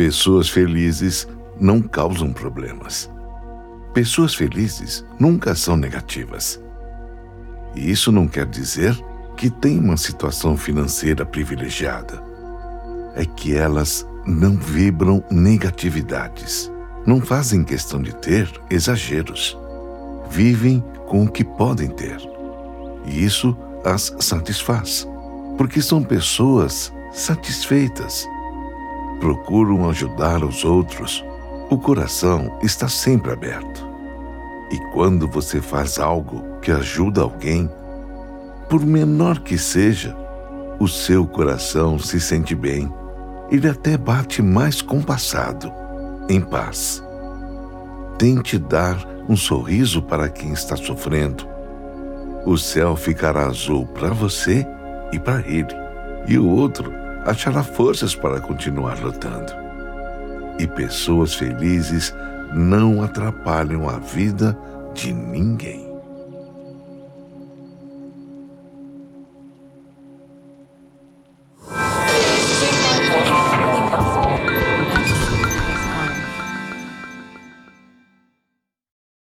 Pessoas felizes não causam problemas. Pessoas felizes nunca são negativas. E isso não quer dizer que têm uma situação financeira privilegiada. É que elas não vibram negatividades, não fazem questão de ter exageros. Vivem com o que podem ter. E isso as satisfaz, porque são pessoas satisfeitas. Procuram ajudar os outros. O coração está sempre aberto. E quando você faz algo que ajuda alguém, por menor que seja, o seu coração se sente bem. Ele até bate mais compassado, em paz. Tente dar um sorriso para quem está sofrendo. O céu ficará azul para você e para ele, e o outro achará forças para continuar lutando. E pessoas felizes não atrapalham a vida de ninguém.